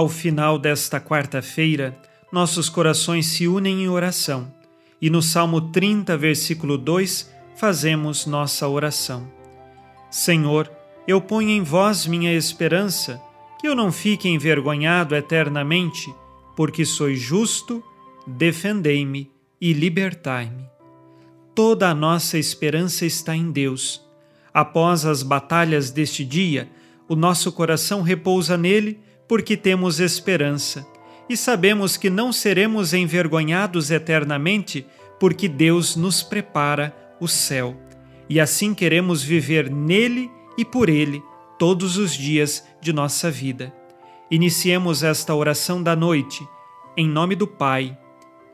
Ao final desta quarta-feira, nossos corações se unem em oração e no Salmo 30, versículo 2, fazemos nossa oração. Senhor, eu ponho em vós minha esperança, que eu não fique envergonhado eternamente, porque sois justo, defendei-me e libertai-me. Toda a nossa esperança está em Deus. Após as batalhas deste dia, o nosso coração repousa nele porque temos esperança e sabemos que não seremos envergonhados eternamente, porque Deus nos prepara o céu. E assim queremos viver nele e por ele todos os dias de nossa vida. Iniciemos esta oração da noite, em nome do Pai,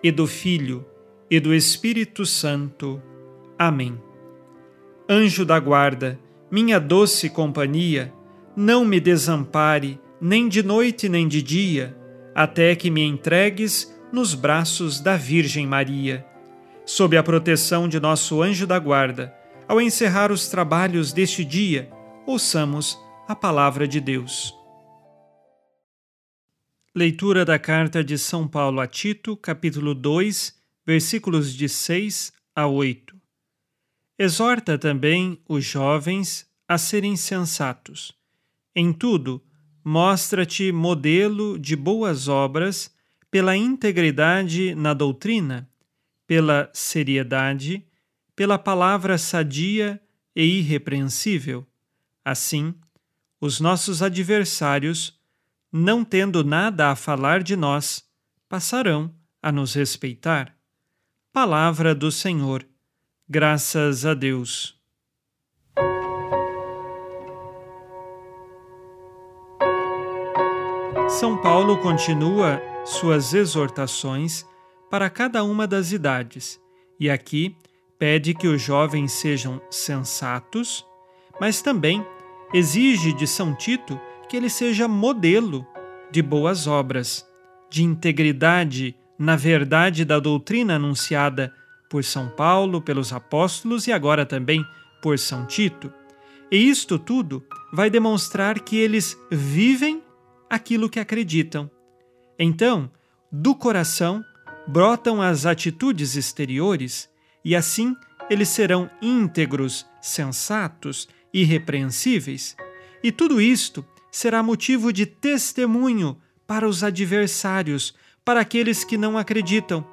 e do Filho, e do Espírito Santo. Amém. Anjo da guarda, minha doce companhia, não me desampare, nem de noite nem de dia até que me entregues nos braços da Virgem Maria. Sob a proteção de nosso anjo da guarda, ao encerrar os trabalhos deste dia, ouçamos a palavra de Deus. Leitura da carta de São Paulo a Tito, capítulo 2, versículos de 6 a 8. Exorta também os jovens a serem sensatos. Em tudo, mostra-te modelo de boas obras pela integridade na doutrina, pela seriedade, pela palavra sadia e irrepreensível. Assim, os nossos adversários, não tendo nada a falar de nós, passarão a nos respeitar. Palavra do Senhor. Graças a Deus. São Paulo continua suas exortações para cada uma das idades e aqui pede que os jovens sejam sensatos, mas também exige de São Tito que ele seja modelo de boas obras, de integridade na verdade da doutrina anunciada por São Paulo, pelos apóstolos e agora também por São Tito. E isto tudo vai demonstrar que eles vivem aquilo que acreditam. Então, do coração brotam as atitudes exteriores e assim eles serão íntegros, sensatos, irrepreensíveis. E tudo isto será motivo de testemunho para os adversários, para aqueles que não acreditam,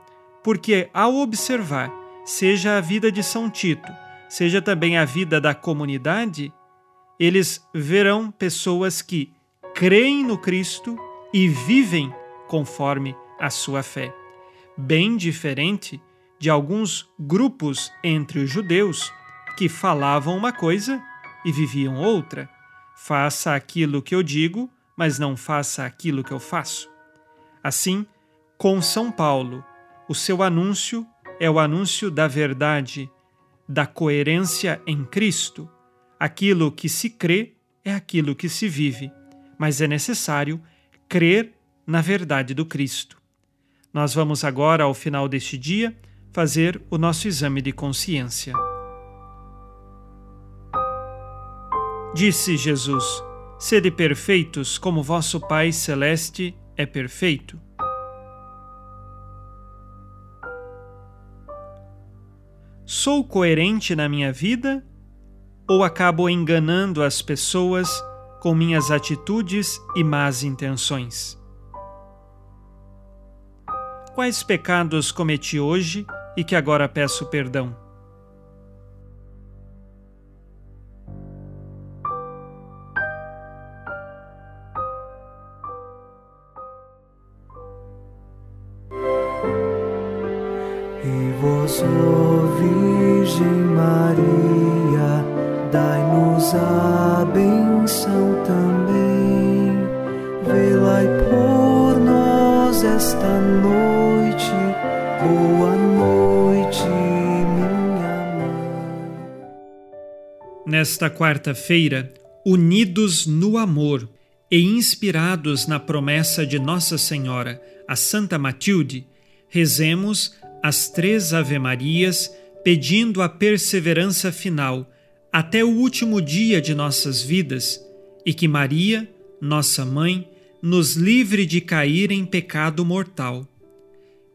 porque ao observar, seja a vida de São Tito, seja também a vida da comunidade, eles verão pessoas que creem no Cristo e vivem conforme a sua fé. Bem diferente de alguns grupos entre os judeus que falavam uma coisa e viviam outra. Faça aquilo que eu digo, mas não faça aquilo que eu faço. Assim, com São Paulo, o seu anúncio é o anúncio da verdade, da coerência em Cristo. Aquilo que se crê é aquilo que se vive mas é necessário crer na verdade do Cristo. Nós vamos agora, ao final deste dia, fazer o nosso exame de consciência. Disse Jesus: Sede perfeitos, como vosso Pai Celeste é perfeito. Sou coerente na minha vida ou acabo enganando as pessoas? Com minhas atitudes e más intenções. Quais pecados cometi hoje e que agora peço perdão? E vós, ó Virgem Maria, dai-nos a Boa noite, minha mãe. Nesta quarta-feira, unidos no amor e inspirados na promessa de Nossa Senhora, a Santa Matilde, rezemos as três Ave-Marias pedindo a perseverança final até o último dia de nossas vidas e que Maria, nossa mãe, nos livre de cair em pecado mortal.